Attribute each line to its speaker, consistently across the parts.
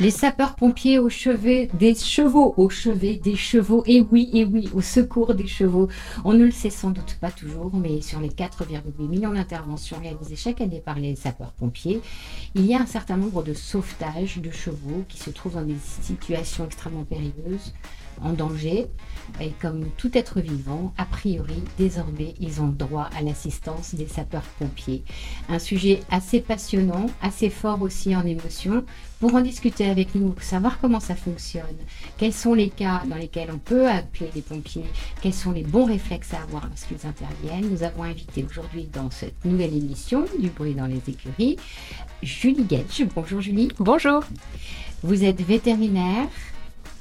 Speaker 1: Les sapeurs-pompiers au chevet des chevaux, au chevet des chevaux, et oui, et oui, au secours des chevaux. On ne le sait sans doute pas toujours, mais sur les 4,8 millions d'interventions réalisées chaque année par les sapeurs-pompiers, il y a un certain nombre de sauvetages de chevaux qui se trouvent dans des situations extrêmement périlleuses, en danger. Et comme tout être vivant, a priori, désormais, ils ont droit à l'assistance des sapeurs-pompiers. Un sujet assez passionnant, assez fort aussi en émotion. Pour en discuter avec nous, savoir comment ça fonctionne, quels sont les cas dans lesquels on peut appeler les pompiers, quels sont les bons réflexes à avoir lorsqu'ils interviennent, nous avons invité aujourd'hui dans cette nouvelle émission du bruit dans les écuries Julie Getch. Bonjour Julie.
Speaker 2: Bonjour.
Speaker 1: Vous êtes vétérinaire,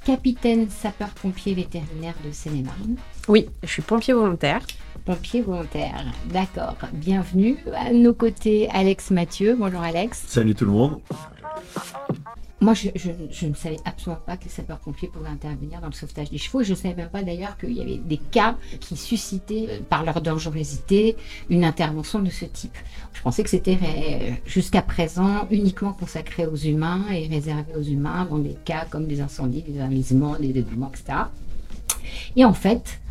Speaker 1: capitaine sapeur-pompier vétérinaire de Seine-et-Marne.
Speaker 2: Oui, je suis pompier volontaire.
Speaker 1: Pompier volontaire, d'accord. Bienvenue. À nos côtés, Alex Mathieu. Bonjour Alex.
Speaker 3: Salut tout le monde.
Speaker 1: Moi, je, ne savais absolument pas que les sapeurs-pompiers pouvaient intervenir dans le sauvetage des chevaux. Je ne savais même pas d'ailleurs qu'il y avait des cas qui suscitaient, euh, par leur dangerosité, une intervention de ce type. Je pensais que c'était jusqu'à présent uniquement consacré aux humains et réservé aux humains dans des cas comme des incendies, des enlisements, des dédoublements, etc. Et en fait,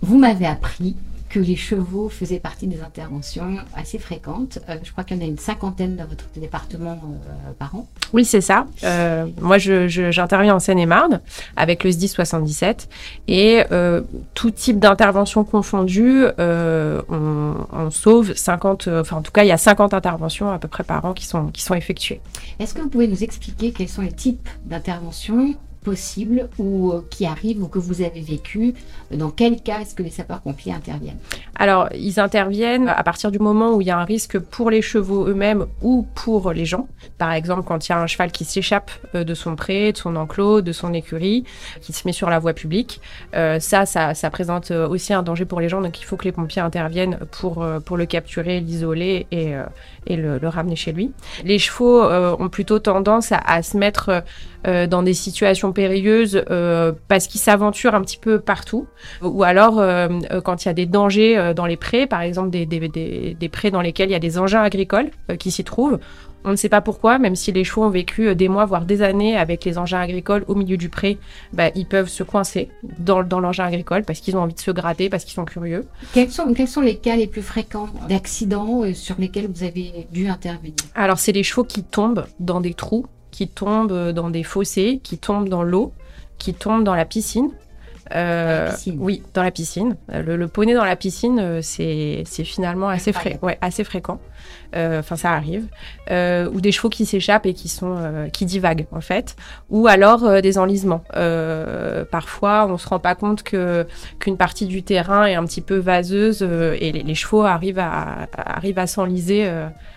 Speaker 1: vous m'avez appris que les chevaux faisaient partie des interventions assez fréquentes. Euh, je crois qu'il y en a une cinquantaine dans votre département euh, par an.
Speaker 2: Oui, c'est ça. Euh, moi, j'interviens en Seine-et-Marne avec le SDI 77 et tout type d'intervention confondue, on, on, sauve 50, enfin en tout cas, il y a 50 interventions à peu près par an qui sont, qui sont effectuées.
Speaker 1: Est-ce que vous pouvez nous expliquer quels sont les types d'interventions possible ou euh, qui arrive ou que vous avez vécu Dans quel cas est-ce que les sapeurs-pompiers interviennent?
Speaker 2: Alors, ils interviennent à partir du moment où il y a un risque pour les chevaux eux-mêmes ou pour les gens. Par exemple, quand il y a un cheval qui s'échappe euh, de son pré, de son enclos, de son écurie, qui se met sur la voie publique, euh, ça, ça, présente aussi un danger pour les gens. Donc, il faut que les pompiers interviennent pour, pour le capturer, l'isoler et, et le, ramener chez lui. Les chevaux ont plutôt tendance à, se mettre euh, dans des situations périlleuses euh, parce qu'ils s'aventurent un petit peu partout. Ou alors euh, quand il y a des dangers dans les prés, par exemple des, des, des, des, prés dans lesquels il y a des engins agricoles qui s'y trouvent. On ne sait pas pourquoi, même si les chevaux ont vécu des mois, voire des années avec les engins agricoles au milieu du pré, bah, ils peuvent se coincer dans, dans l'engin agricole parce qu'ils ont envie de se gratter, parce qu'ils sont curieux.
Speaker 1: Quels sont, quels sont les cas les plus fréquents d'accidents sur lesquels vous avez dû intervenir?
Speaker 2: Alors, c'est les chevaux qui tombent dans des trous qui tombent dans des fossés, qui tombent dans l'eau, qui tombent dans la piscine.
Speaker 1: Euh,
Speaker 2: oui, dans la piscine. Le, le, poney dans la piscine, euh, c'est finalement assez, ouais, assez fréquent. Euh, enfin, ça arrive. ou des chevaux qui s'échappent et qui sont qui divaguent en fait. Ou alors des enlisements. parfois, on se rend pas compte que qu'une partie du terrain est un petit peu vaseuse et les, chevaux arrivent à arrivent à s'enliser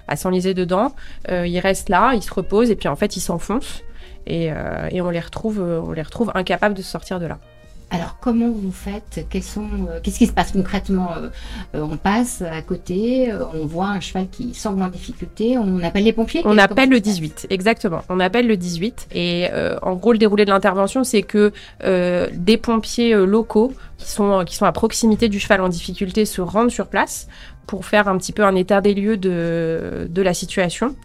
Speaker 2: à s'enliser dedans. ils restent là, ils se reposent et puis en fait ils s'enfoncent et, et on les retrouve on les retrouve incapables de sortir de là.
Speaker 1: Alors, comment vous faites? Euh, Qu'est-ce qui se passe concrètement? Euh, euh, On passe à côté, on voit un cheval qui semble en difficulté, on appelle les pompiers
Speaker 2: On appelle le 18, exactement. On appelle le 18. Et en gros, le déroulé de l'intervention, c'est que des pompiers locaux qui sont, qui sont à proximité du cheval en difficulté se rendent sur place pour faire un petit peu un état des lieux de, de la situation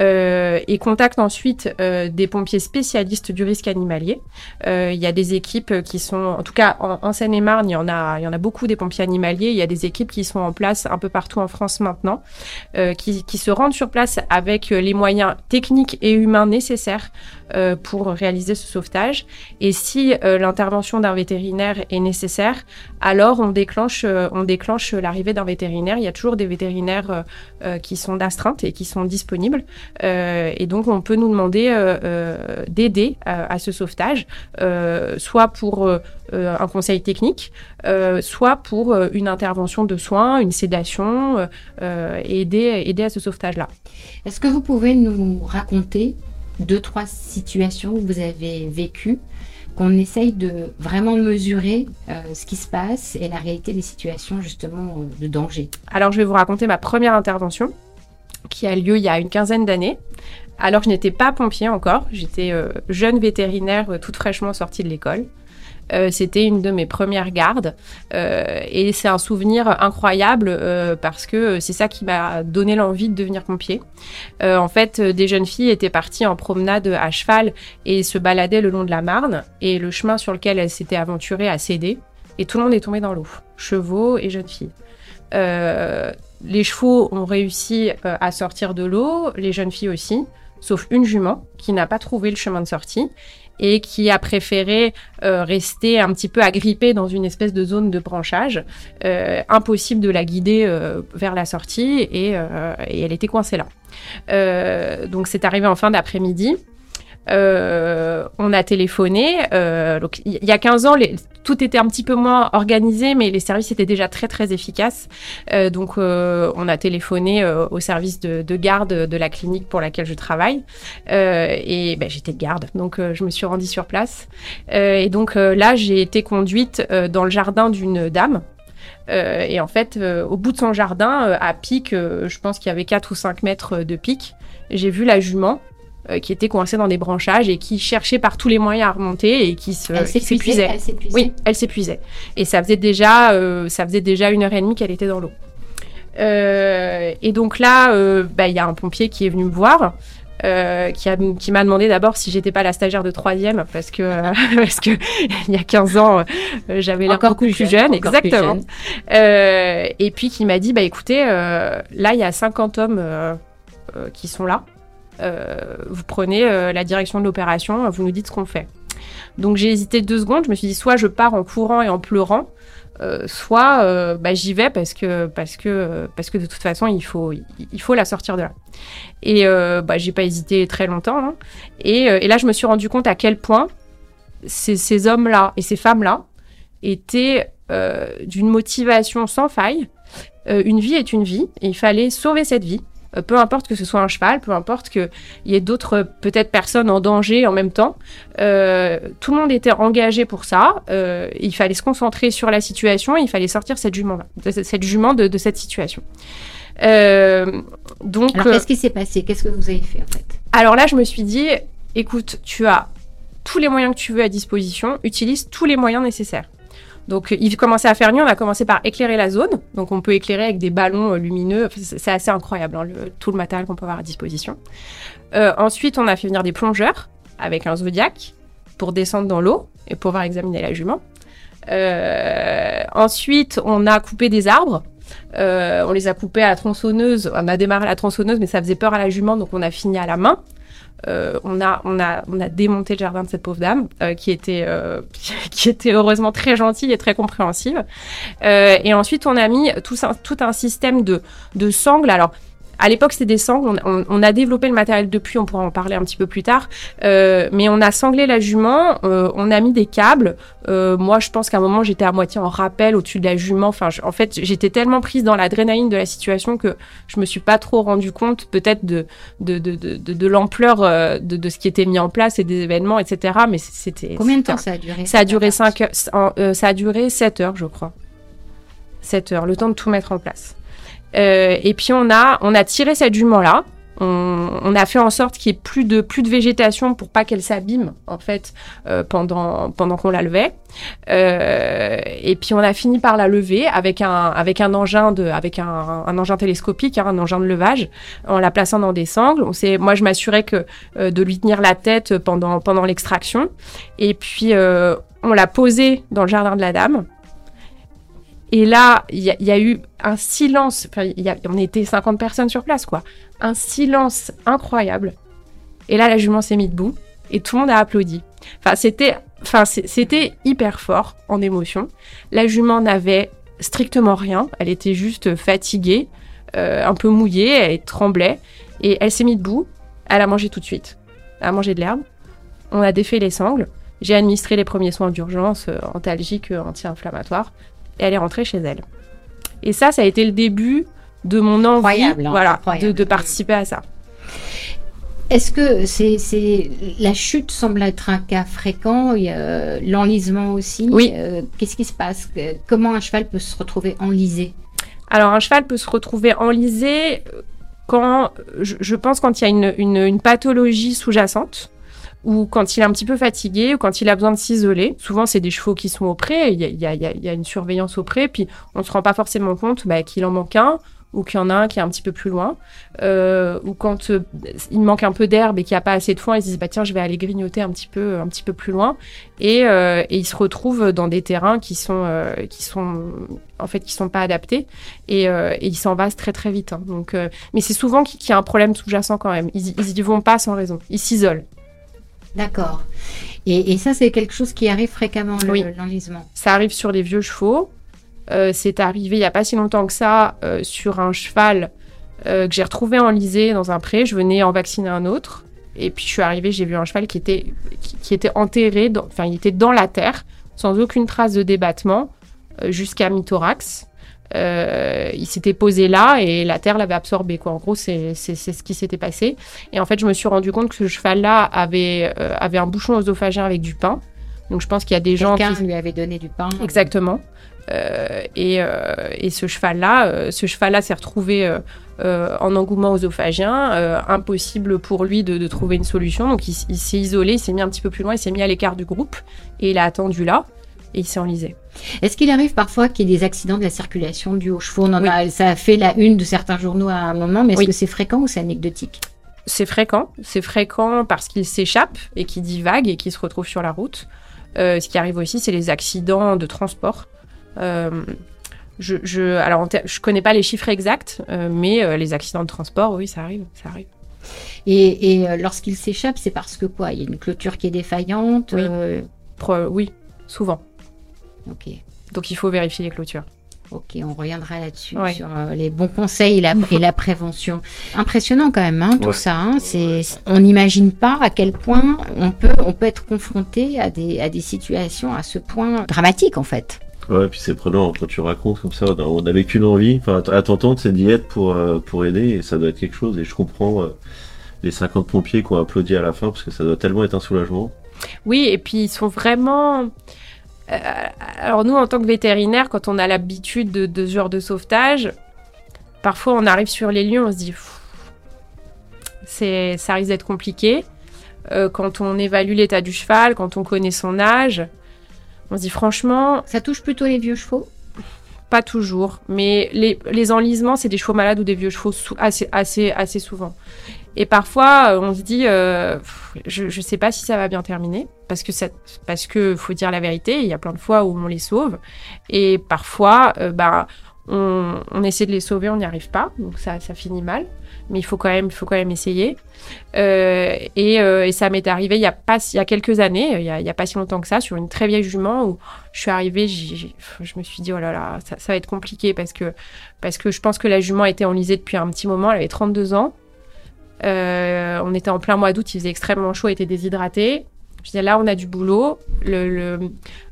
Speaker 2: euh, et contacte ensuite euh, des pompiers spécialistes du risque animalier. Euh, il y a des équipes qui sont, en tout cas en, en Seine-et-Marne, il y en a, il y en a beaucoup des pompiers animaliers. Il y a des équipes qui sont en place un peu partout en France maintenant, euh, qui, qui se rendent sur place avec les moyens techniques et humains nécessaires euh, pour réaliser ce sauvetage. Et si euh, l'intervention d'un vétérinaire est nécessaire, alors on déclenche, euh, on déclenche l'arrivée d'un vétérinaire. Il y a toujours des vétérinaires qui sont d'astreinte et qui sont disponibles. et donc on peut nous demander d'aider à ce sauvetage, soit pour un conseil technique, soit pour une intervention de soins, une sédation, et aider à ce sauvetage-là.
Speaker 1: Est-ce que vous pouvez nous raconter deux, trois situations que vous avez vécues, qu'on essaye de vraiment mesurer euh, ce qui se passe et la réalité des situations justement euh, de danger.
Speaker 2: Alors je vais vous raconter ma première intervention qui a lieu il y a une quinzaine d'années. Alors je n'étais pas pompier encore, j'étais euh, jeune vétérinaire toute fraîchement sortie de l'école. Euh, c'était une de mes premières gardes. Euh, et c'est un souvenir incroyable euh, parce que c'est ça qui m'a donné l'envie de devenir pompier. En fait, des jeunes filles étaient parties en promenade à cheval et se baladaient le long de la Marne. Et le chemin sur lequel elles s'étaient aventurées a cédé. Et tout le monde est tombé dans l'eau, chevaux et jeunes filles. Les chevaux ont réussi à sortir de l'eau, les jeunes filles aussi, sauf une jument qui n'a pas trouvé le chemin de sortie et qui a préféré euh, rester un petit peu agrippée dans une espèce de zone de branchage. Euh, impossible de la guider euh, vers la sortie et, et elle était coincée là. Donc c'est arrivé en fin d'après-midi. Euh, on a téléphoné. euh, donc il y a 15 ans, les- tout était un petit peu moins organisé, mais les services étaient déjà très très efficaces. Euh, donc euh, on a téléphoné euh, au service de, de garde de la clinique pour laquelle je travaille. Euh, et ben, j'étais de garde, donc je me suis rendue sur place. Et donc là, j'ai été conduite dans le jardin d'une dame. Euh, et en fait, euh, au bout de son jardin, euh, à pic, je pense qu'il y avait 4 ou 5 mètres de pic, j'ai vu la jument euh, qui était coincée dans des branchages et qui cherchait par tous les moyens à remonter et qui
Speaker 1: s'épuisait.
Speaker 2: Oui, elle s'épuisait. Et ça faisait déjà, euh, ça faisait déjà une heure et demie qu'elle était dans l'eau. Euh, et donc là, bah, il y a un pompier qui est venu me voir. euh, qui m'a demandé d'abord si j'étais pas la stagiaire de troisième parce que parce que il y a 15 ans euh, j'avais l'air beaucoup
Speaker 1: plus jeune,
Speaker 2: jeune,
Speaker 1: encore plus
Speaker 2: exactement
Speaker 1: jeune.
Speaker 2: Et puis qui m'a dit bah écoutez là il y a 50 hommes qui sont là vous prenez euh, la direction de l'opération vous nous dites ce qu'on fait. Donc j'ai hésité deux secondes. Je me suis dit soit je pars en courant et en pleurant euh, soit euh, bah, j'y vais parce que parce que parce que de toute façon il faut il faut la sortir de là. Et euh, bah, j'ai pas hésité très longtemps hein. et, euh, là je me suis rendu compte à quel point ces, ces hommes là et ces femmes là étaient euh, d'une motivation sans faille. Euh, une vie est une vie et il fallait sauver cette vie. Euh, peu importe que ce soit un cheval, peu importe qu'il y ait d'autres euh, peut-être personnes en danger en même temps, euh, tout le monde était engagé pour ça. Euh, il fallait se concentrer sur la situation et il fallait sortir cette jument, de cette jument de, de cette situation. Euh, donc,
Speaker 1: Alors,
Speaker 2: euh,
Speaker 1: qu'est-ce qui s'est passé? Qu'est-ce que vous avez fait en fait?
Speaker 2: alors là, je me suis dit, écoute, tu as tous les moyens que tu veux à disposition, utilise tous les moyens nécessaires. Donc, il commençait à faire nuit, on a commencé par éclairer la zone. Donc, on peut éclairer avec des ballons euh, lumineux. C'est assez incroyable, hein, tout le matériel qu'on peut avoir à disposition. Euh, ensuite, on a fait venir des plongeurs avec un zodiac pour descendre dans l'eau et pouvoir examiner la jument. Euh, ensuite, on a coupé des arbres. On les a coupés à la tronçonneuse. On a démarré la tronçonneuse, mais ça faisait peur à la jument, donc on a fini à la main. Euh, on, a, on, a, on a démonté le jardin de cette pauvre dame, euh, qui, était, euh, qui était heureusement très gentille et très compréhensive. Et ensuite, on a mis tout, ça- tout un système de, de sangles. Alors, à l'époque, c'était des sangles. On, on- on a développé le matériel depuis, on pourra en parler un petit peu plus tard. Euh, mais on a sanglé la jument, euh, on a mis des câbles. Euh, moi, je pense qu'à un moment, j'étais à moitié en rappel au-dessus de la jument. Enfin, je- en fait, j'étais tellement prise dans l'adrénaline de la situation que je me suis pas trop rendu compte, peut-être de de, de, de, l'ampleur de, de ce qui était mis en place et des événements, etc. Mais c'était
Speaker 1: Combien de temps ça a duré
Speaker 2: ça a duré 5 heures, en- euh, ça a duré 7 heures, je crois. 7 heures, le temps de tout mettre en place. Euh, et puis on a, on a tiré cette jument-là. On, on a fait en sorte qu'il y ait plus de, plus de végétation pour pas qu'elle s'abîme, en fait, euh, pendant, pendant qu'on la levait. Euh, et puis on a fini par la lever avec un, avec un engin de, avec un, un engin télescopique, hein, un engin de levage, en la plaçant dans des sangles. On moi, je m'assurais que euh, de lui tenir la tête pendant, pendant l'extraction. Et puis euh, on l'a posée dans le jardin de la dame. Et là, il y, a- eu un silence. Enfin, y on était 50 personnes sur place, quoi. Un silence incroyable. Et là, la jument s'est mise debout et tout le monde a applaudi. Enfin, c'était, c'était hyper fort en émotion. La jument n'avait strictement rien. Elle était juste fatiguée, euh, un peu mouillée, elle tremblait et elle s'est mise debout. Elle a mangé tout de suite. Elle a mangé de l'herbe. On a défait les sangles. J'ai administré les premiers soins d'urgence, euh, antalgiques, euh, anti-inflammatoires, et elle est rentrée chez elle. Et ça, ça a été le début de mon envie,
Speaker 1: Incroyable, hein,
Speaker 2: voilà,
Speaker 1: incroyable.
Speaker 2: de, de participer à ça.
Speaker 1: Est-ce que c'est, c'est la chute semble être un cas fréquent, il y a, euh, l'enlisement aussi.
Speaker 2: Oui.
Speaker 1: Euh, qu'est-ce qui se passe? Comment un cheval peut se retrouver enlisé?
Speaker 2: Alors, un cheval peut se retrouver enlisé quand, je, je pense, quand il y a une, une- une pathologie sous-jacente. Ou quand il est un petit peu fatigué, ou quand il a besoin de s'isoler. Souvent, c'est des chevaux qui sont au pré, il y a, y a- y a une surveillance au pré, puis on se rend pas forcément compte bah, qu'il en manque un, ou qu'il y en a un qui est un petit peu plus loin, euh, ou quand euh, il manque un peu d'herbe et qu'il n'y a pas assez de foin, ils se disent bah tiens je vais aller grignoter un petit peu un petit peu plus loin et, euh, et ils se retrouvent dans des terrains qui sont euh, qui sont en fait qui sont pas adaptés et, euh, et ils s'envasent très très vite. hein. Donc mais c'est souvent qu'il y a un problème sous-jacent quand même. Ils, ils y vont pas sans raison. Ils s'isolent.
Speaker 1: D'accord. Et, et ça, c'est quelque chose qui arrive fréquemment, le-
Speaker 2: Oui.
Speaker 1: l'enlisement.
Speaker 2: Ça arrive sur les vieux chevaux. Euh, c'est arrivé il y a pas si longtemps que ça euh, sur un cheval euh, que j'ai retrouvé enlisé dans un pré. Je venais en vacciner un autre. Et puis je suis arrivée, j'ai vu un cheval qui était, qui, qui était enterré, enfin il était dans la terre, sans aucune trace de débattement, jusqu'à mi-thorax. Euh, il s'était posé là et la terre l'avait absorbé. Quoi. En gros, c'est ce qui s'était passé. Et en fait, je me suis rendu compte que ce cheval-là avait, euh, avait un bouchon œsophagien avec du pain. Donc je pense qu'il y a des gens
Speaker 1: Quelqu'un
Speaker 2: qui...
Speaker 1: lui avait donné du pain.
Speaker 2: Exactement. Euh, et, et ce cheval-là, ce cheval-là s'est retrouvé en engouement œsophagien, euh, impossible pour lui de, de trouver une solution. Donc il s'est isolé, il s'est mis un petit peu plus loin, il s'est mis à l'écart du groupe et il a attendu là et il s'est enlisé.
Speaker 1: Est-ce qu'il arrive parfois qu'il y ait des accidents de la circulation dus aux chevaux On en
Speaker 2: Oui.
Speaker 1: a, Ça a fait la une de certains journaux à un moment, mais est-ce
Speaker 2: Oui.
Speaker 1: que c'est fréquent ou c'est anecdotique?
Speaker 2: C'est fréquent, c'est fréquent parce qu'il s'échappe et qu'il divague et qu'il se retrouve sur la route. Euh, ce qui arrive aussi, c'est les accidents de transport. Euh, je, je, alors, je connais pas les chiffres exacts, euh, mais les accidents de transport, oui, ça arrive, ça arrive.
Speaker 1: Et, et, euh, lorsqu'il s'échappe, c'est parce que quoi? Il y a une clôture qui est défaillante
Speaker 2: Oui. Pro- oui, souvent.
Speaker 1: Ok.
Speaker 2: Donc il faut vérifier les clôtures.
Speaker 1: Ok, on reviendra là-dessus
Speaker 2: Ouais.
Speaker 1: sur euh, les bons conseils et la, et la prévention. Impressionnant quand même, hein, tout
Speaker 3: Ouais.
Speaker 1: ça. hein. c'est, on n'imagine pas à quel point on peut, on peut être confronté à des, à des situations à ce point dramatiques en fait.
Speaker 3: Ouais, puis c'est prenant quand tu racontes comme ça. On avait qu'une envie, enfin, à t'entendre, c'est d'y être pour, euh, pour aider et ça doit être quelque chose. Et je comprends euh, les 50 pompiers qui ont applaudi à la fin parce que ça doit tellement être un soulagement.
Speaker 2: Oui, et puis ils sont vraiment. Euh, alors nous, en tant que vétérinaires, quand on a l'habitude de, de ce genre de sauvetage, parfois on arrive sur les lieux, on se dit, c'est, ça risque d'être compliqué. Euh, quand on évalue l'état du cheval, quand on connaît son âge, on se dit franchement,
Speaker 1: Ça touche plutôt les vieux chevaux?
Speaker 2: pas toujours, mais les, les enlisements, c'est des chevaux malades ou des vieux chevaux assez, assez, assez souvent. Et parfois, euh, on se dit, euh, je, je sais pas si ça va bien terminer, parce que parce que faut dire la vérité, il y a plein de fois où on les sauve, et parfois, euh, bah, on, essaie de les sauver, on n'y arrive pas, donc ça, ça finit mal. Mais il faut quand même, il faut quand même essayer. Euh, et, ça m'est arrivé il y a pas, il y a quelques années, il y a, pas si longtemps que ça, sur une très vieille jument où je suis arrivée, je me suis dit oh là là, ça, ça va être compliqué parce que parce que je pense que la jument était enlisée depuis un petit moment, elle avait 32 ans. Euh, on était en plein mois d'août, il faisait extrêmement chaud, était déshydratée. Je disais là on a du boulot, le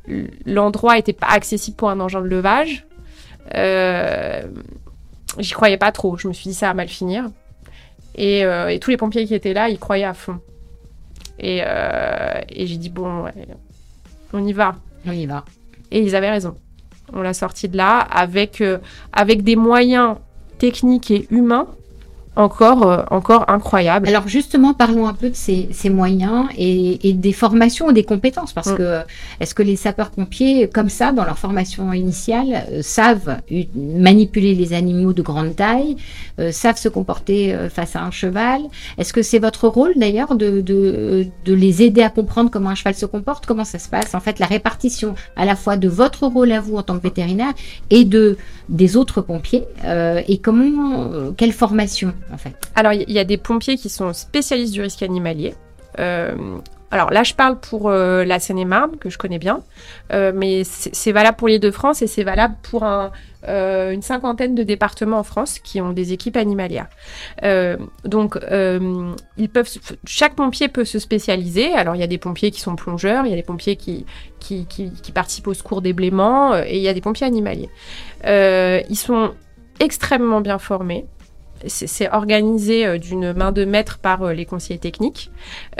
Speaker 2: le- l'endroit était pas accessible pour un engin de levage. Euh, J'y croyais pas trop, je me suis dit ça va mal finir. Et, euh, et tous les pompiers qui étaient là, ils croyaient à fond. Et, et j'ai dit bon, ouais, on y va.
Speaker 1: On y va.
Speaker 2: Et ils avaient raison. On l'a sorti de là avec, avec des moyens techniques et humains encore, euh, encore incroyables.
Speaker 1: Alors justement, parlons un peu de ces, ces moyens et, et des formations ou des compétences, parce
Speaker 2: Mm.
Speaker 1: que est-ce que les sapeurs-pompiers, comme ça, dans leur formation initiale, euh, savent manipuler les animaux de grande taille, euh, savent se comporter euh, face à un cheval? Est-ce que c'est votre rôle d'ailleurs de, de, de les aider à comprendre comment un cheval se comporte? Comment ça se passe? En fait, la répartition à la fois de votre rôle à vous en tant que vétérinaire et de des autres pompiers euh, et comment, euh, quelle formation en fait
Speaker 2: Alors, il y, a des pompiers qui sont spécialistes du risque animalier. Euh, alors là, je parle pour euh, la Seine-et-Marne, que je connais bien, Euh, mais c'est valable pour l'île de France et c'est valable pour un, une cinquantaine de départements en France qui ont des équipes animalières. Donc, chaque pompier peut se spécialiser. Alors, il y a des pompiers qui sont plongeurs, il y a des pompiers qui, qui, participent au secours des blêments, euh, et il y a des pompiers animaliers. Ils sont extrêmement bien formés c'est organisé euh, d'une main de maître par euh, les conseillers techniques.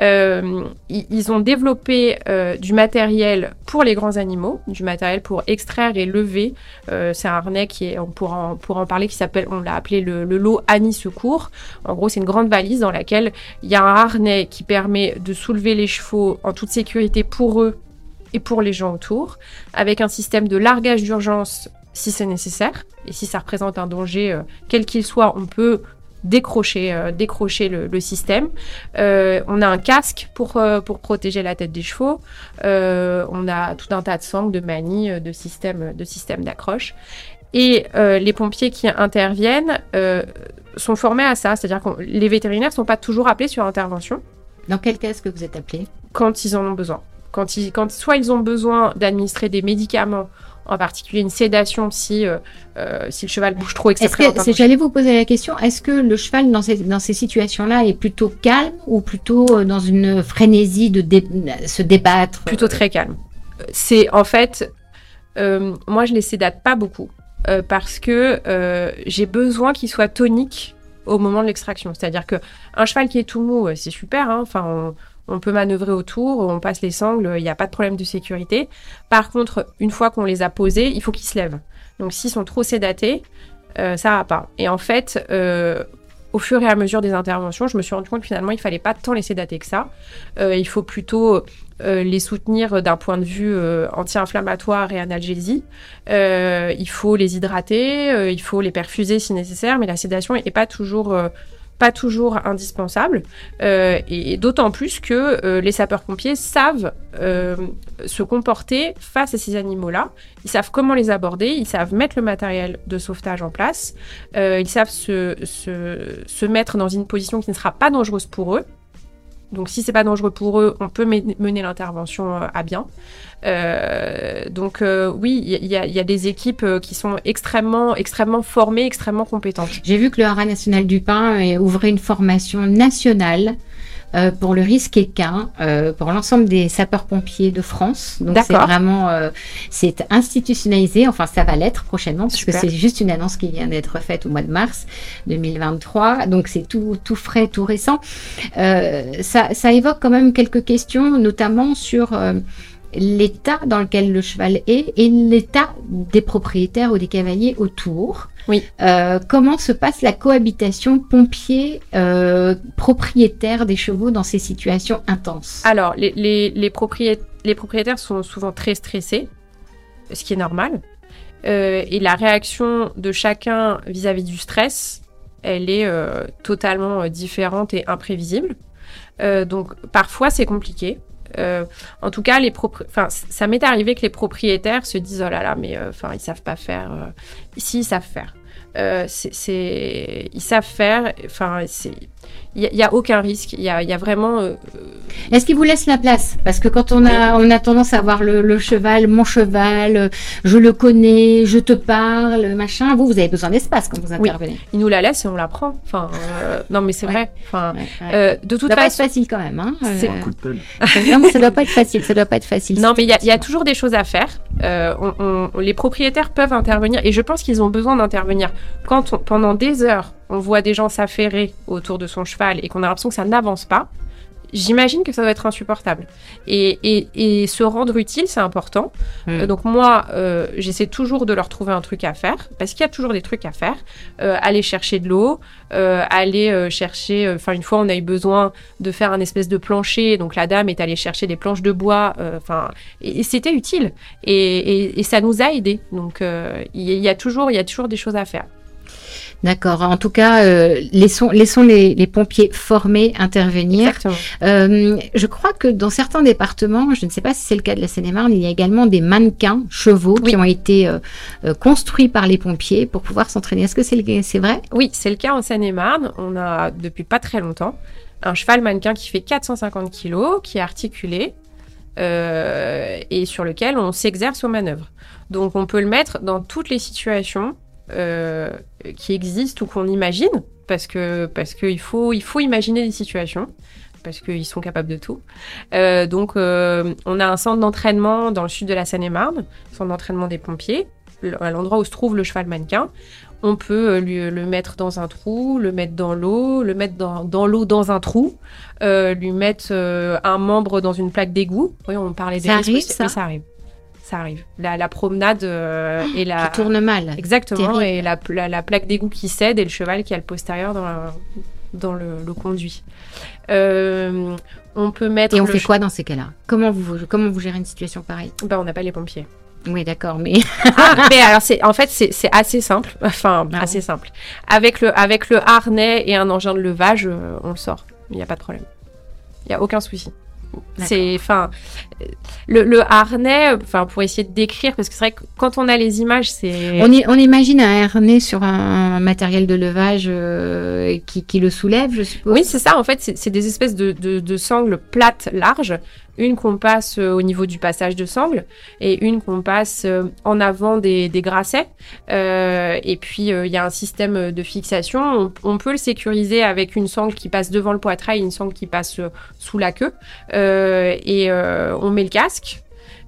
Speaker 2: Euh, ils, ont développé du matériel pour les grands animaux, du matériel pour extraire et lever. C'est un harnais qui est, on pourra en, pour en parler, qui s'appelle, on l'a appelé le, le lot Annie Secours. En gros, c'est une grande valise dans laquelle il y a un harnais qui permet de soulever les chevaux en toute sécurité pour eux et pour les gens autour, avec un système de largage d'urgence si c'est nécessaire. Et si ça représente un danger, euh, quel qu'il soit, on peut décrocher, euh, décrocher le, le système. Euh, on a un casque pour, euh, pour protéger la tête des chevaux. On a tout un tas de sangles, de manies, de systèmes de systèmes d'accroche. Et les pompiers qui interviennent sont formés à ça, c'est-à-dire que les vétérinaires sont pas toujours appelés sur intervention
Speaker 1: Dans quel cas est-ce que vous êtes appelé
Speaker 2: quand ils en ont besoin. Quand, ils, quand soit ils ont besoin d'administrer des médicaments, en particulier une sédation si, euh, euh, si le cheval bouge trop, etc.
Speaker 1: J'allais vous poser la question, est-ce que le cheval dans ces, dans ces situations-là est plutôt calme ou plutôt euh, dans une frénésie de dé- se débattre
Speaker 2: plutôt très calme. C'est en fait, euh, moi je les sédate pas beaucoup euh, parce que j'ai besoin qu'il soit tonique au moment de l'extraction. C'est-à-dire que un cheval qui est tout mou, c'est super. hein. Enfin, on, on peut manœuvrer autour, on passe les sangles, il n'y a pas de problème de sécurité. Par contre, une fois qu'on les a posés, il faut qu'ils se lèvent. Donc s'ils sont trop sédatés, euh, ça va pas. Et en fait, euh, au fur et à mesure des interventions, je me suis rendu compte que finalement, il fallait pas tant les sédater que ça. Euh, il faut plutôt euh, les soutenir d'un point de vue anti-inflammatoire et analgésie. Il faut les hydrater, il faut les perfuser si nécessaire, mais la sédation est pas toujours pas toujours indispensable. Euh, et, d'autant plus que euh, les sapeurs-pompiers savent euh, se comporter face à ces animaux-là. Ils savent comment les aborder, ils savent mettre le matériel de sauvetage en place, ils savent se, se, mettre dans une position qui ne sera pas dangereuse pour eux. Donc si c'est pas dangereux pour eux, on peut men- mener l'intervention à bien. Euh, donc euh, oui, il y, a- il y a des équipes euh, qui sont extrêmement, extrêmement formées, extrêmement compétentes.
Speaker 1: J'ai vu que le Haras national du pain ouvrait une formation nationale euh, pour le risque équin euh, pour l'ensemble des sapeurs-pompiers de France. Donc c'est vraiment euh, c'est institutionnalisé. Enfin, ça va l'être prochainement parce
Speaker 2: Super.
Speaker 1: que c'est juste une annonce qui vient d'être faite au mois de mars 2023. Donc c'est tout tout frais, tout récent. Ça, ça évoque quand même quelques questions, notamment sur l'état dans lequel le cheval est et l'état des propriétaires ou des cavaliers autour.
Speaker 2: Oui.
Speaker 1: Euh, comment se passe la cohabitation pompier euh, propriétaire des chevaux dans ces situations intenses?
Speaker 2: Alors, les, les, les, proprié- les propriétaires sont souvent très stressés, ce qui est normal. Euh, et la réaction de chacun vis-à-vis du stress, elle est totalement différente et imprévisible. Donc, parfois, c'est compliqué. Euh, en tout cas, ça m'est arrivé que les propriétaires se disent oh là là, mais euh, enfin, ils savent pas faire. euh. Si, ils savent faire. Euh, c'est, ils savent faire. Enfin, c'est, il y, a- aucun risque. Il y a, il y a vraiment euh,
Speaker 1: Est-ce qu'ils vous laissent la place? Parce que quand on a, on a tendance à voir le, le cheval, mon cheval, euh, je le connais, je te parle, machin. Vous, vous avez besoin d'espace quand vous intervenez.
Speaker 2: il nous la laisse et on la prend. Enfin, euh, non, mais c'est
Speaker 1: Ouais.
Speaker 2: vrai. Enfin,
Speaker 1: Ouais, ouais.
Speaker 2: euh, de
Speaker 1: ça
Speaker 2: toute
Speaker 1: doit pas être
Speaker 2: façon,
Speaker 1: facile quand même. Hein
Speaker 2: C'est-
Speaker 1: Euh,
Speaker 3: Coup de pelle.
Speaker 1: non, mais ça doit pas être facile. Ça doit pas être facile.
Speaker 2: non, mais il y a, il y a toujours des choses à faire. Euh, on- on- les propriétaires peuvent intervenir et je pense qu'ils ont besoin d'intervenir quand pendant des heures on voit des gens s'affairer autour de son cheval et qu'on a l'impression que ça n'avance pas. J'imagine que ça doit être insupportable. Et, et, et se rendre utile, c'est important.
Speaker 1: Mm.
Speaker 2: Euh, donc moi, euh, j'essaie toujours de leur trouver un truc à faire, parce qu'il y a toujours des trucs à faire. Euh, aller chercher de l'eau, aller chercher... Enfin, une fois, on a eu besoin de faire un espèce de plancher, donc la dame est allée chercher des planches de bois. Enfin, et, et c'était utile. Et, et, et ça nous a aidés. Donc, il y, il y a toujours, il y a toujours des choses à faire.
Speaker 1: D'accord. En tout cas, euh, laissons, laissons les, les pompiers formés intervenir. Euh, je crois que dans certains départements, je ne sais pas si c'est le cas de la Seine-et-Marne, il y a également des mannequins chevaux qui ont été euh, euh, construits par les pompiers pour pouvoir s'entraîner. Est-ce que c'est c'est vrai?
Speaker 2: Oui, c'est le cas en Seine-et-Marne. On a depuis pas très longtemps un cheval mannequin qui fait 450 kilos, qui est articulé euh, et sur lequel on s'exerce aux manœuvres. Donc on peut le mettre dans toutes les situations euh, qui existent ou qu'on imagine, parce que parce qu'il faut il faut imaginer des situations. Parce qu'ils sont capables de tout. Euh, donc, euh, on a un centre d'entraînement dans le sud de la Seine-et-Marne, centre d'entraînement des pompiers, à l'endroit où se trouve le cheval mannequin. On peut euh, lui, le mettre dans un trou, le mettre dans l'eau, le mettre dans, dans l'eau dans un trou, euh, lui mettre euh, un membre dans une plaque d'égout. Oui, on parlait des
Speaker 1: Ça
Speaker 2: risques
Speaker 1: arrive, ça
Speaker 2: arrive. Ça arrive. La, la promenade euh, et la...
Speaker 1: Qui tourne mal.
Speaker 2: Exactement,
Speaker 1: Terrible.
Speaker 2: et la, la, la plaque d'égout qui cède et le cheval qui a le postérieur dans, la- dans le, le conduit. Euh, on peut mettre.
Speaker 1: Et on fait quoi dans ces cas-là? Comment vous, comment vous gérez une situation pareille?
Speaker 2: Ben, on appelle les pompiers.
Speaker 1: Oui, d'accord, mais
Speaker 2: Ah, mais alors c'est en fait c'est c'est assez simple, enfin
Speaker 1: Ah
Speaker 2: assez simple. Avec le avec le harnais et un engin de levage, euh, on le sort. Il n'y a pas de problème. Il y a aucun souci. C'est enfin le, le harnais, enfin pour essayer de décrire parce que c'est vrai que quand on a les images, c'est
Speaker 1: on, imagine un harnais sur un matériel de levage euh, qui, qui le soulève, je suppose.
Speaker 2: Oui, c'est ça. En fait, c'est c'est des espèces de, de, de sangles plates, larges. Une qu'on passe euh, au niveau du passage de sangle et une qu'on passe euh, en avant des, des grassets. Euh, et puis, euh, il y a un système de fixation. On, peut le sécuriser avec une sangle qui passe devant le poitrail une sangle qui passe sous la queue. Et on met le casque.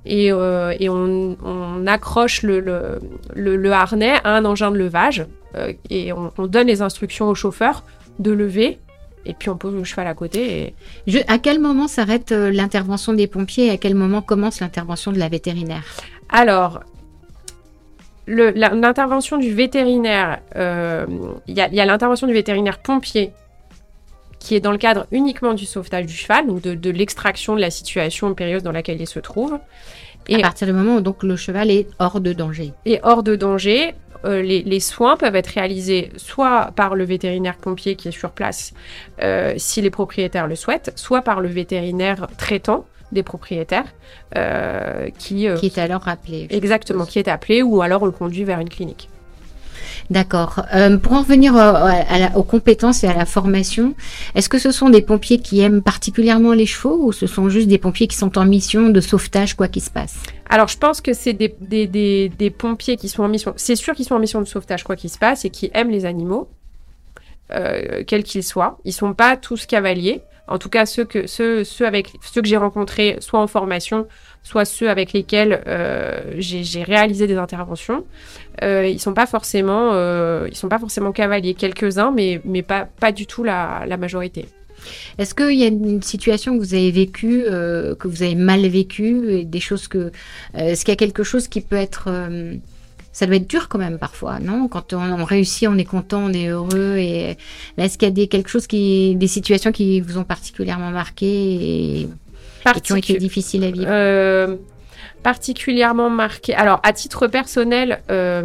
Speaker 2: Et, euh, et on, on accroche le, le, le, le harnais à un engin de levage euh, et on, on donne les instructions au chauffeur de lever et puis on pose le cheval à côté. Et...
Speaker 1: Je- à quel moment s'arrête euh, l'intervention des pompiers et à quel moment commence l'intervention de la vétérinaire?
Speaker 2: Alors, l'intervention du vétérinaire, euh, il y a, l'intervention du vétérinaire pompier qui est dans le cadre uniquement du sauvetage du cheval, donc de, de l'extraction de la situation périlleuse dans laquelle il se trouve. Et-
Speaker 1: À partir du moment où donc le cheval est hors de danger.
Speaker 2: et hors de danger, euh, les, les soins peuvent être réalisés soit par le vétérinaire pompier qui est sur place, euh, si les propriétaires le souhaitent, soit par le vétérinaire traitant des propriétaires, euh, qui,
Speaker 1: Qui est alors rappelé.
Speaker 2: exactement, qui est appelé, ou alors on le conduit vers une clinique.
Speaker 1: D'accord. Euh, pour en revenir aux compétences et à la formation, est-ce que ce sont des pompiers qui aiment particulièrement les chevaux ou ce sont juste des pompiers qui sont en mission de sauvetage quoi qu'il se passe?
Speaker 2: Alors, je pense que c'est des, des, des, des pompiers qui sont en mission. C'est sûr qu'ils sont en mission de sauvetage, quoi qu'il se passe, et qui aiment les animaux, euh, quels qu'ils soient. Ils sont pas tous cavaliers. En tout cas, ceux que, ceux, ceux avec, ceux que j'ai rencontrés, soit en formation, soit ceux avec lesquels euh, j'ai réalisé des interventions, euh, ils sont pas forcément, euh, ils sont pas forcément cavaliers. Quelques-uns, mais, mais pas, pas du tout la, la majorité.
Speaker 1: Est-ce qu'il y a une situation que vous avez vécue, que vous avez mal vécue, des choses que... Est-ce qu'il y a quelque chose qui peut être... ça doit être dur quand même parfois, non? Quand on, on réussit, on est content, on est heureux. Et là, est-ce qu'il y a des, quelque chose qui, des situations qui vous ont particulièrement marqué et, et qui ont été difficiles à vivre?
Speaker 2: Euh, particulièrement marqué. Alors, à titre personnel, euh,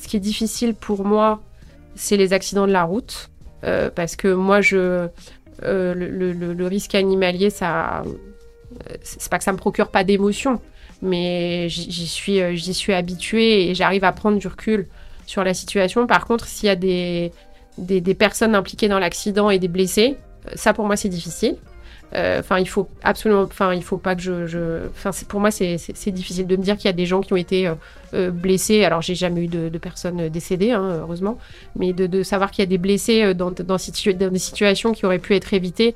Speaker 2: ce qui est difficile pour moi, c'est les accidents de la route. Euh, parce que moi, je, le, le- le- le risque animalier, ça, c'est pas que ça me procure pas d'émotion, mais j'y j'y suis, euh, j'y suis habituée et j'arrive à prendre du recul sur la situation. Par contre, s'il y a des, personnes impliquées dans l'accident et des blessés, euh, ça pour moi c'est difficile. Euh, Enfin, il faut absolument, enfin, il faut pas que je, enfin, pour moi, c'est- difficile de me dire qu'il y a des gens qui ont été blessés. Alors, j'ai jamais eu de, de personnes décédées, hein, heureusement, mais de, savoir qu'il y a des blessés dans, dans, situ- dans des situations qui auraient pu être évitées.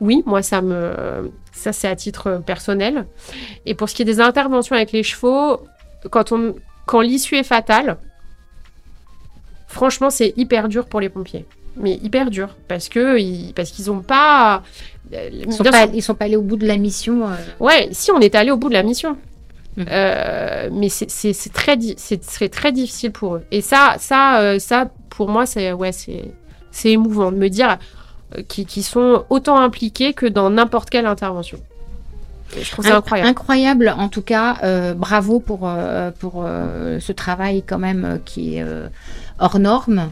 Speaker 2: Oui, moi, ça me, ça c'est à titre personnel. Et pour ce qui est des interventions avec les chevaux, quand on, quand l'issue est fatale, franchement, c'est hyper dur pour les pompiers. Mais hyper dur parce que ils, parce qu'ils ont pas. euh,
Speaker 1: Ils sont pas, ils sont pas allés au bout de la mission. euh,
Speaker 2: Ouais, si on est allé au bout de la mission.
Speaker 1: Mhm.
Speaker 2: Euh, mais c'est- très, di- très difficile pour eux. Et ça, ça, euh, ça pour moi, c'est ouais, c'est c'est émouvant de me dire qu'ils sont autant impliqués que dans n'importe quelle intervention. Je trouve ça
Speaker 1: Inc-
Speaker 2: incroyable.
Speaker 1: Incroyable, en tout cas, euh, bravo pour, euh, pour euh, ce travail quand même qui est hors norme.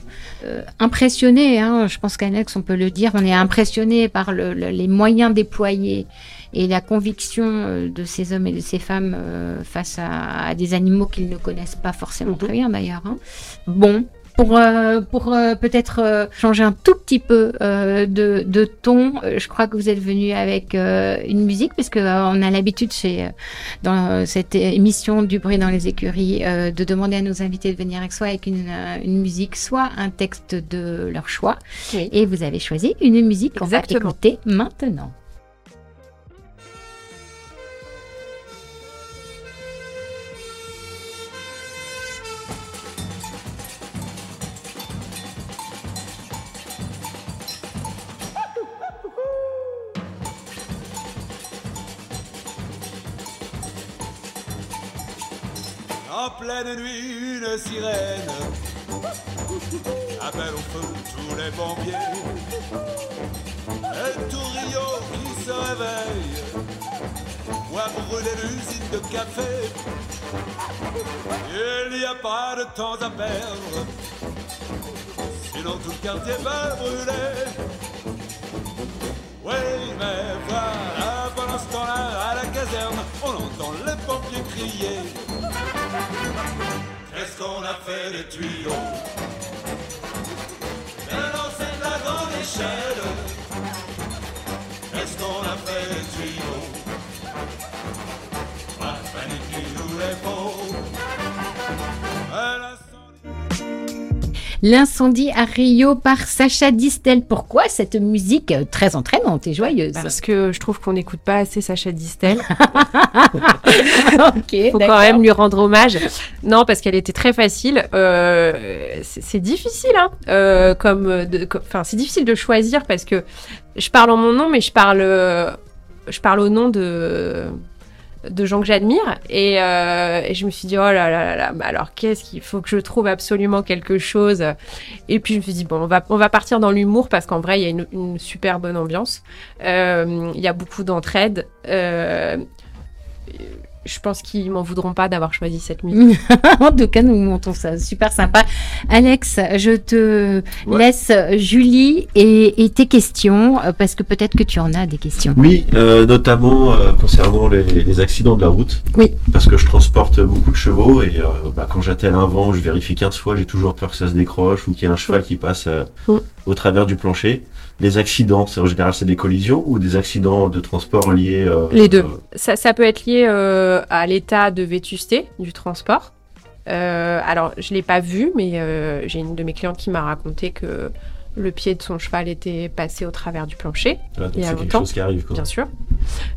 Speaker 1: Impressionné, hein, je pense qu'Alex, on peut le dire, on est impressionné par le- le- les moyens déployés et la conviction de ces hommes et de ces femmes face à, à des animaux qu'ils ne connaissent pas forcément
Speaker 2: Mhm.
Speaker 1: très bien d'ailleurs. hein. Bon. Pour, euh, pour euh, peut-être euh, changer un tout petit peu euh, de, de ton, euh, je crois que vous êtes venu avec euh, une musique, parce que euh, on a l'habitude chez dans cette émission du bruit dans les écuries euh, de demander à nos invités de venir avec soi avec une, une musique, soit un texte de leur choix.
Speaker 2: Oui.
Speaker 1: Et vous avez choisi une musique qu'on va écouter maintenant.
Speaker 4: Pleine nuit, une sirène appelle au feu tous les pompiers. Et tout Rio qui se réveille voit brûler l'usine de café. Il n'y a pas de temps à perdre, sinon tout le quartier va brûler. Oui, mais voilà, pendant ce temps-là, à la caserne, on entend les pompiers crier. Qu'est-ce qu'on a l'incendie-
Speaker 1: à Rio par Sacha Distel. Pourquoi cette musique euh, très entraînante et joyeuse
Speaker 2: Parce que je trouve qu'on n'écoute pas assez Sacha Distel.
Speaker 1: Ok,
Speaker 2: faut quand même lui rendre hommage. Non, parce qu'elle était très facile. Euh, c'est difficile, hein. euh, comme, enfin, c'est difficile de choisir parce que je parle en mon nom, mais je parle, je parle au nom de de gens que j'admire. Et, euh, et je me suis dit oh là là là là mais alors qu'est-ce qu'il faut que je trouve absolument quelque chose? Et puis je me suis dit bon on va on va partir dans l'humour parce qu'en vrai il y a une, une super bonne ambiance. Euh, il y a beaucoup d'entraide. Euh, je pense qu'ils m'en voudront pas d'avoir choisi cette musique.
Speaker 1: en tout cas, nous montons ça. Super sympa. Alex, je te
Speaker 3: Ouais.
Speaker 1: laisse Julie et, et tes questions, euh, parce que peut-être que tu en as des questions.
Speaker 3: Oui, euh, notamment euh, concernant les, les accidents de la route.
Speaker 1: Oui.
Speaker 3: Parce que je transporte beaucoup de chevaux et euh, bah, quand j'attelle un vent, je vérifie 15 fois, j'ai toujours peur que ça se décroche ou qu'il y ait un cheval qui passe euh,
Speaker 2: Mm.
Speaker 3: au travers du plancher. Les accidents, c'est en général c'est des collisions ou des accidents de transport liés euh,
Speaker 2: Les deux.
Speaker 3: euh,
Speaker 2: Ça, ça peut être lié euh, à l'état de vétusté du transport. Euh, alors, je l'ai pas vu, mais j'ai une de mes clientes qui m'a raconté que le pied de son cheval était passé au travers du plancher.
Speaker 3: donc
Speaker 2: il y a
Speaker 3: c'est quelque
Speaker 2: longtemps.
Speaker 3: chose qui arrive. Quoi.
Speaker 2: bien sûr.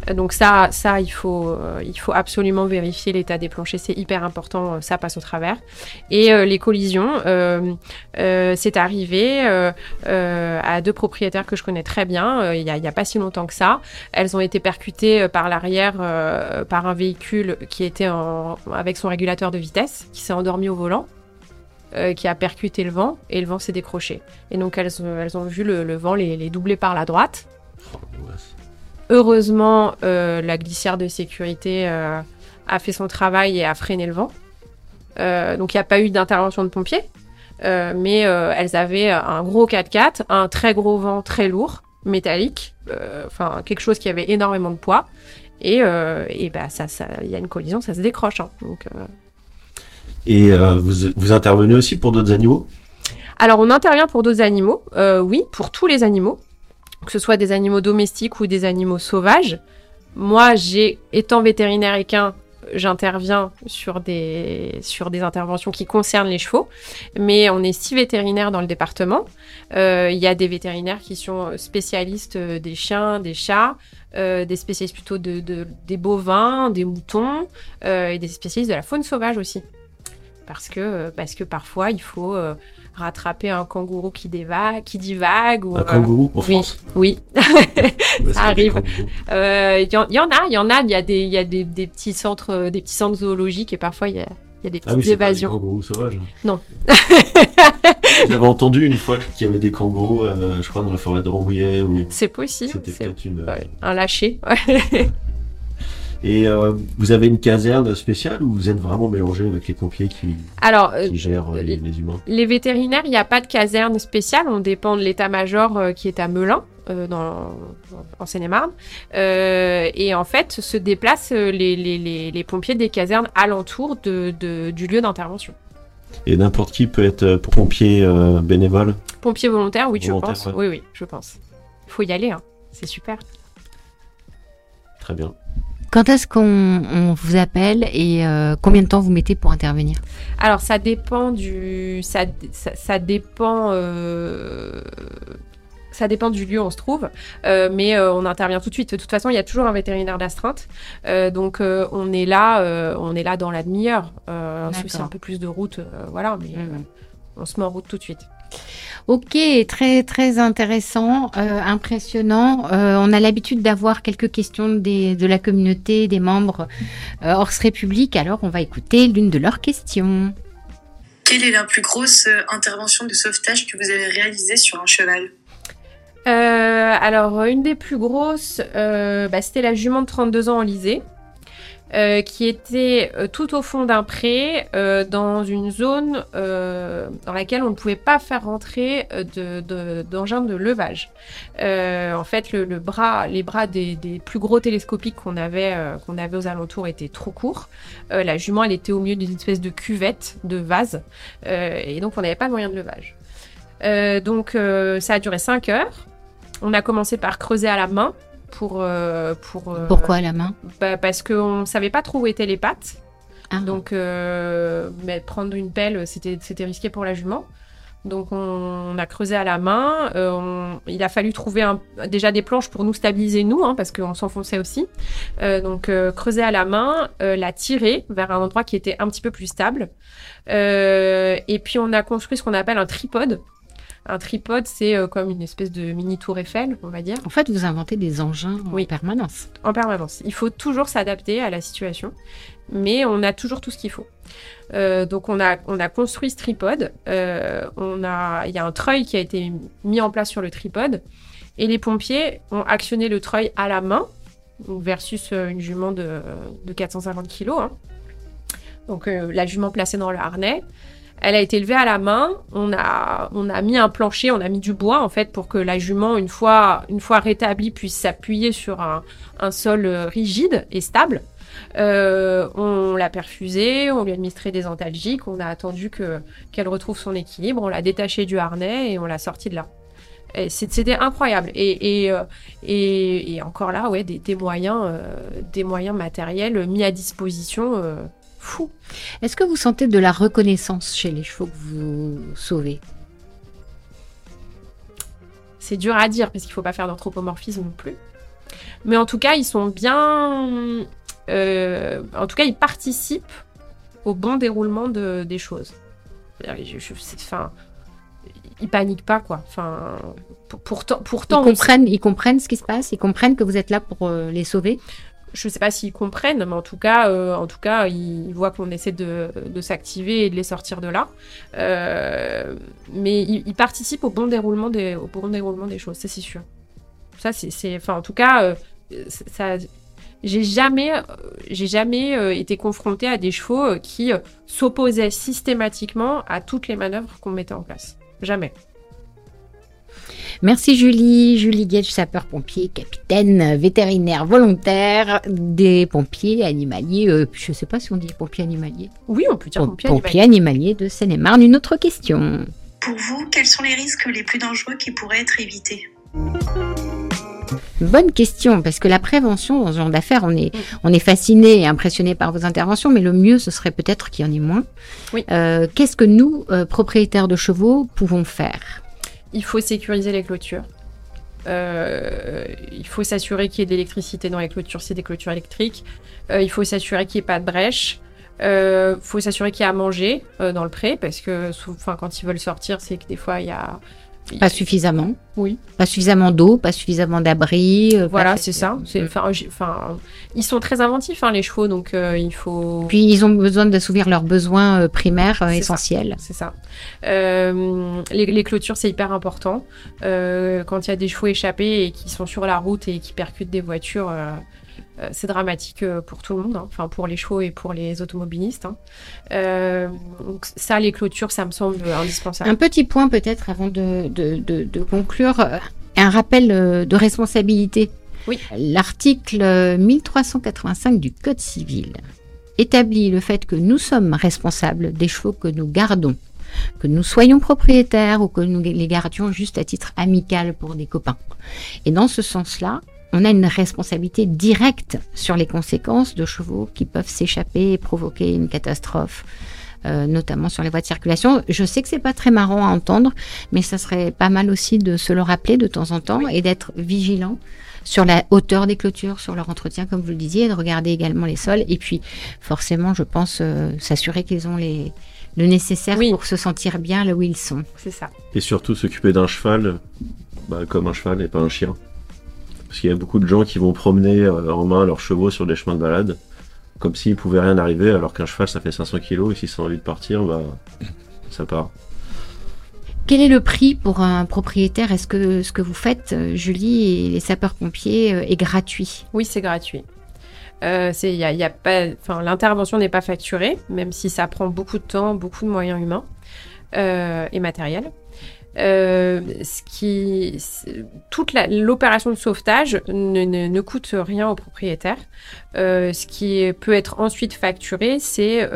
Speaker 2: Euh, Donc ça, ça il faut, euh, il faut absolument vérifier l'état des planchers, c'est hyper important, euh, ça passe au travers. Et les collisions, c'est arrivé à deux propriétaires que je connais très bien, il n'y a, pas si longtemps que ça. Elles ont été percutées par l'arrière par un véhicule qui était avec son régulateur de vitesse, qui s'est endormi au volant. qui a percuté le vent et le vent s'est décroché. Et donc elles, ont- vu le, vent les, doubler par la droite.
Speaker 3: Oh.
Speaker 2: Heureusement, euh, la glissière de sécurité euh, a fait son travail et a freiné le vent. Euh, donc il n'y a pas eu d'intervention de pompiers, mais elles avaient un gros 4x4, un très gros vent très lourd, métallique, enfin quelque chose qui avait énormément de poids. Et, et bah, ça, ça, il y a une collision, ça se décroche. hein. Donc,
Speaker 3: Et vous, vous intervenez aussi pour d'autres animaux?
Speaker 2: Alors, on intervient pour d'autres animaux, euh, oui, pour tous les animaux, que ce soit des animaux domestiques ou des animaux sauvages. Moi, j'ai, étant vétérinaire équin, j'interviens sur des, interventions qui concernent les chevaux, mais on est six vétérinaires dans le département. Euh, Il y a des vétérinaires qui sont spécialistes euh, des chiens, des chats, euh, des spécialistes plutôt de, de- des bovins, des moutons, et des spécialistes de la faune sauvage aussi. Parce que, parfois, il faut rattraper un kangourou qui, qui divague. Ou,
Speaker 3: Un
Speaker 2: euh,
Speaker 3: kangourou en
Speaker 2: oui.
Speaker 3: France
Speaker 2: oui, ça arrive.
Speaker 3: kangourous.
Speaker 2: Euh, il y, en- il y en a, il y en a, il y a des, il y a des, des petits centres, euh, des petits centres zoologiques et parfois il y a, il y a des petites
Speaker 3: Ah oui, c'est pas des
Speaker 2: évasions.
Speaker 3: kangourous sauvages.
Speaker 2: Non.
Speaker 3: J'avais entendu une fois qu'il y avait des kangourous, euh, je crois, dans la forêt de Rambouillet. Ou...
Speaker 2: C'est possible.
Speaker 3: C'était peut-être une.
Speaker 2: ouais, un lâcher. ouais.
Speaker 3: Et euh, vous avez une caserne spéciale ou vous êtes vraiment mélangé avec les pompiers qui,
Speaker 2: Alors, euh,
Speaker 3: qui gèrent euh, les, les humains?
Speaker 2: les vétérinaires, il n'y a pas de caserne spéciale. On dépend de l'état-major qui est à Melun, euh, dans, en Seine-et-Marne. Euh, et en fait, se déplacent les, les, les, les pompiers des casernes alentour de, de- du lieu d'intervention.
Speaker 3: Et n'importe qui peut être pompier euh, bénévole?
Speaker 2: Pompiers volontaires, oui, je
Speaker 3: Volontaire,
Speaker 2: pense.
Speaker 3: ouais.
Speaker 2: Oui, oui, je pense. Il faut y aller, hein. c'est super.
Speaker 3: Très bien.
Speaker 1: Quand est-ce qu'on on vous appelle et euh, combien de temps vous mettez pour intervenir?
Speaker 2: Alors, ça dépend du. Ça, ça, ça dépend. euh, Ça dépend du lieu où on se trouve, Euh, mais euh, on intervient tout de suite. De toute façon, il y a toujours un vétérinaire d'astreinte, Euh, donc on est là, on est là dans la demi-heure. Y a un peu plus de route, voilà, mais euh, on se met en route tout de suite.
Speaker 1: Ok, très très intéressant, euh, impressionnant. Euh, on a l'habitude d'avoir quelques questions des, de la communauté, des membres euh, Ors République. Alors, on va écouter l'une de leurs questions.
Speaker 5: Quelle est la plus grosse euh, intervention de sauvetage que vous avez réalisée sur un cheval?
Speaker 2: Euh, alors, une des plus grosses, euh, bah, c'était la jument de 32 ans en lisée, euh, qui était euh, tout au fond d'un pré, euh, dans une zone dans laquelle on ne pouvait pas faire rentrer euh, de- de- d'engins de, levage. En fait, les bras des, plus gros télescopiques qu'on avait, qu'on avait aux alentours étaient trop courts. La jument, elle était au milieu d'une espèce de cuvette, de vase, et donc on n'avait pas de moyen de levage. Donc ça a duré 5 heures. On a commencé par creuser à la main pour euh, pour euh,
Speaker 1: Pourquoi à la main
Speaker 2: bah, parce qu'on savait pas trop où étaient les pattes.
Speaker 1: Ah.
Speaker 2: Donc euh, mais prendre une pelle, c'était risqué pour la jument. Donc on, a creusé à la main. Euh, on- il a fallu trouver un- déjà des planches pour nous stabiliser nous, hein, parce qu'on s'enfonçait aussi. Euh, donc euh, creuser à la main, la tirer vers un endroit qui était un petit peu plus stable. Et puis on a construit ce qu'on appelle un tripode. Un tripode, c'est euh, comme une espèce de mini tour Eiffel, on va dire
Speaker 1: En fait, vous inventez des engins en
Speaker 2: Oui.
Speaker 1: permanence.
Speaker 2: en permanence. Il faut toujours s'adapter à la situation, mais on a toujours tout ce qu'il faut. Euh, donc on a, on a construit ce tripode, euh, on a, il y a un treuil qui a été mis en place sur le tripode, et les pompiers ont actionné le treuil à la main, donc versus une jument de, de 450 kg. Donc euh, la jument placée dans le harnais. Elle a été levée à la main. On a, on a mis un plancher, on a mis du bois en fait pour que la jument, une fois, une fois rétablie, puisse s'appuyer sur un, un sol euh, rigide et stable. Euh, on l'a perfusée, on lui a administré des antalgiques, on a attendu que qu'elle retrouve son équilibre, on l'a détachée du harnais et on l'a sortie de là. C'était incroyable. Et, et, euh, et, et encore là, ouais, des, des moyens, euh, des moyens matériels mis à disposition. euh, fou.
Speaker 1: Est-ce que vous sentez de la reconnaissance chez les chevaux que vous sauvez?
Speaker 2: C'est dur à dire parce qu'il faut pas faire d'anthropomorphisme non plus. Mais en tout cas, ils sont bien. euh, en tout cas, ils participent au bon déroulement de- des choses. Je, je- c'est- enfin, ils paniquent pas quoi. Enfin, pour- pourtant, pourtant,
Speaker 1: ils comprennent, ils comprennent ce qui se passe, ils comprennent que vous êtes là pour euh, les sauver.
Speaker 2: Je sais pas s'ils comprennent, mais en tout cas, euh, en tout cas, ils voient qu'on essaie de, s'activer et de les sortir de là. Euh, mais ils, participent au bon déroulement des, choses, ça c'est sûr. Ça c'est, enfin en tout cas, euh, j'ai jamais, j'ai jamais été confrontée à des chevaux qui s'opposaient systématiquement à toutes les manœuvres qu'on mettait en place. Jamais.
Speaker 1: Merci Julie, Julie Gage, sapeur-pompier, capitaine vétérinaire volontaire des pompiers animaliers. euh, je ne sais pas si on dit pompiers animaliers.
Speaker 2: Oui, on peut dire
Speaker 1: Pom-
Speaker 2: pompier
Speaker 1: pompiers animaliers de Seine-et-Marne. Une autre question.
Speaker 5: Pour vous, quels sont les risques les plus dangereux qui pourraient être évités?
Speaker 1: Bonne question, parce que la prévention dans ce genre d'affaires, on est,
Speaker 2: Mm.
Speaker 1: on est fasciné et impressionné par vos interventions, mais le mieux, ce serait peut-être qu'il y en ait moins.
Speaker 2: Oui.
Speaker 1: Euh, Qu'est-ce que nous, euh, propriétaires de chevaux, pouvons faire?
Speaker 2: Il faut sécuriser les clôtures. Euh, il faut s'assurer qu'il y ait de l'électricité dans les clôtures, c'est des clôtures électriques. Euh, il faut s'assurer qu'il n'y ait pas de brèche. Il faut s'assurer qu'il y a à manger euh, dans le pré, parce que quand ils veulent sortir, c'est que des fois, il y a...
Speaker 1: Pas suffisamment.
Speaker 2: Oui.
Speaker 1: Pas suffisamment d'eau, pas suffisamment d'abri. euh,
Speaker 2: Voilà, c'est ça. Enfin, ils sont très inventifs, hein, les chevaux, donc euh, il faut...
Speaker 1: Puis ils ont besoin d'assouvir leurs besoins euh, primaires euh, essentiels.
Speaker 2: C'est ça. Les, les clôtures, c'est hyper important. Quand il y a des chevaux échappés et qui sont sur la route et qui percutent des voitures, c'est dramatique euh, pour tout le monde. hein. Enfin, pour les chevaux et pour les automobilistes. hein. Euh, donc ça, les clôtures, ça me semble indispensable.
Speaker 1: Un petit point peut-être avant de, de- de- de conclure, euh, un rappel euh, de responsabilité.
Speaker 2: Oui.
Speaker 1: L'article euh, 1385 du Code civil établit le fait que nous sommes responsables des chevaux que nous gardons, que nous soyons propriétaires ou que nous les gardions juste à titre amical pour des copains. Et dans ce sens-là, on a une responsabilité directe sur les conséquences de chevaux qui peuvent s'échapper et provoquer une catastrophe, euh, notamment sur les voies de circulation. Je sais que c'est pas très marrant à entendre, mais ça serait pas mal aussi de se le rappeler de temps en temps et d'être vigilant sur la hauteur des clôtures, sur leur entretien, comme vous le disiez, et de regarder également les sols. Et puis, forcément, je pense, euh, s'assurer qu'ils ont les, le nécessaire
Speaker 2: Oui.
Speaker 1: pour se sentir bien là où ils sont.
Speaker 2: C'est ça.
Speaker 3: Et surtout s'occuper d'un cheval bah, comme un cheval et pas un chien. Parce qu'il y a beaucoup de gens qui vont promener euh, en main leurs chevaux sur des chemins de balade, comme s'il pouvait rien arriver, alors qu'un cheval ça fait 500 kilos et si ça a envie de partir, bah ça part.
Speaker 1: Quel est le prix pour un propriétaire? Est-ce que ce que vous faites, euh, Julie et les sapeurs-pompiers, euh, est gratuit?
Speaker 2: Oui, c'est gratuit. Euh, y a, y a pas, enfin, l'intervention n'est pas facturée, même si ça prend beaucoup de temps, beaucoup de moyens humains euh, et matériels. Euh, ce qui, toute l'opération de sauvetage ne, ne- coûte rien au propriétaire. Euh, ce qui peut être ensuite facturé, c'est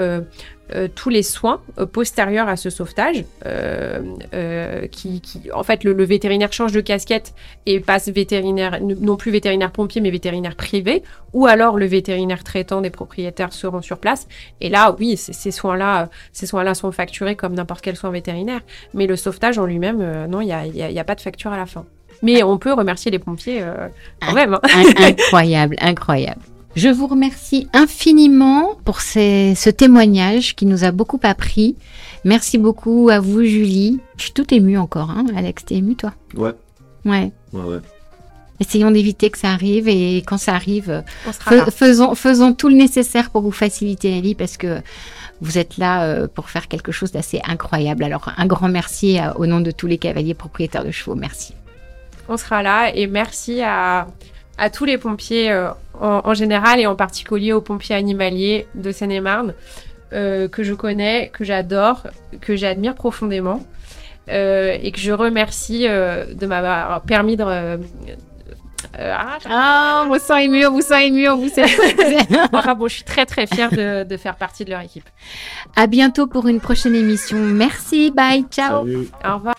Speaker 2: euh, tous les soins euh, postérieurs à ce sauvetage. euh, euh, qui, qui, en fait, le, le vétérinaire change de casquette et passe vétérinaire, non plus vétérinaire pompier, mais vétérinaire privé, ou alors le vétérinaire traitant des propriétaires se rend sur place. Et là, oui, ces soins-là, euh, ces soins-là sont facturés comme n'importe quel soin vétérinaire. Mais le sauvetage en lui-même, euh, non, il n'y a, y a- il y a pas de facture à la fin. Mais on peut remercier les pompiers euh, quand
Speaker 1: Ah.
Speaker 2: même. hein.
Speaker 1: In- incroyable, incroyable. Je vous remercie infiniment pour ces- ce témoignage qui nous a beaucoup appris. Merci beaucoup à vous, Julie. Je suis toute émue encore, hein. Alex, t'es émue, toi?
Speaker 3: Ouais,
Speaker 1: Ouais.
Speaker 3: ouais, ouais.
Speaker 1: Essayons d'éviter que ça arrive et quand ça arrive, euh,
Speaker 2: On sera
Speaker 1: fais-
Speaker 2: là.
Speaker 1: faisons, faisons tout le nécessaire pour vous faciliter la vie parce que vous êtes là euh, pour faire quelque chose d'assez incroyable. Alors, un grand merci à- au nom de tous les cavaliers propriétaires de chevaux. Merci.
Speaker 2: On sera là et merci à, à tous les pompiers euh, en, en général et en particulier aux pompiers animaliers de Seine-et-Marne euh, que je connais, que j'adore, que j'admire profondément euh, et que je remercie euh, de m'avoir permis de... euh, euh, ah,
Speaker 1: Ah, on vous sent ému, on vous sent ému, on vous sent
Speaker 2: bon, je suis très très fière de, de faire partie de leur équipe.
Speaker 1: À bientôt pour une prochaine émission. Merci, bye, ciao.
Speaker 3: Salut.
Speaker 2: Au revoir.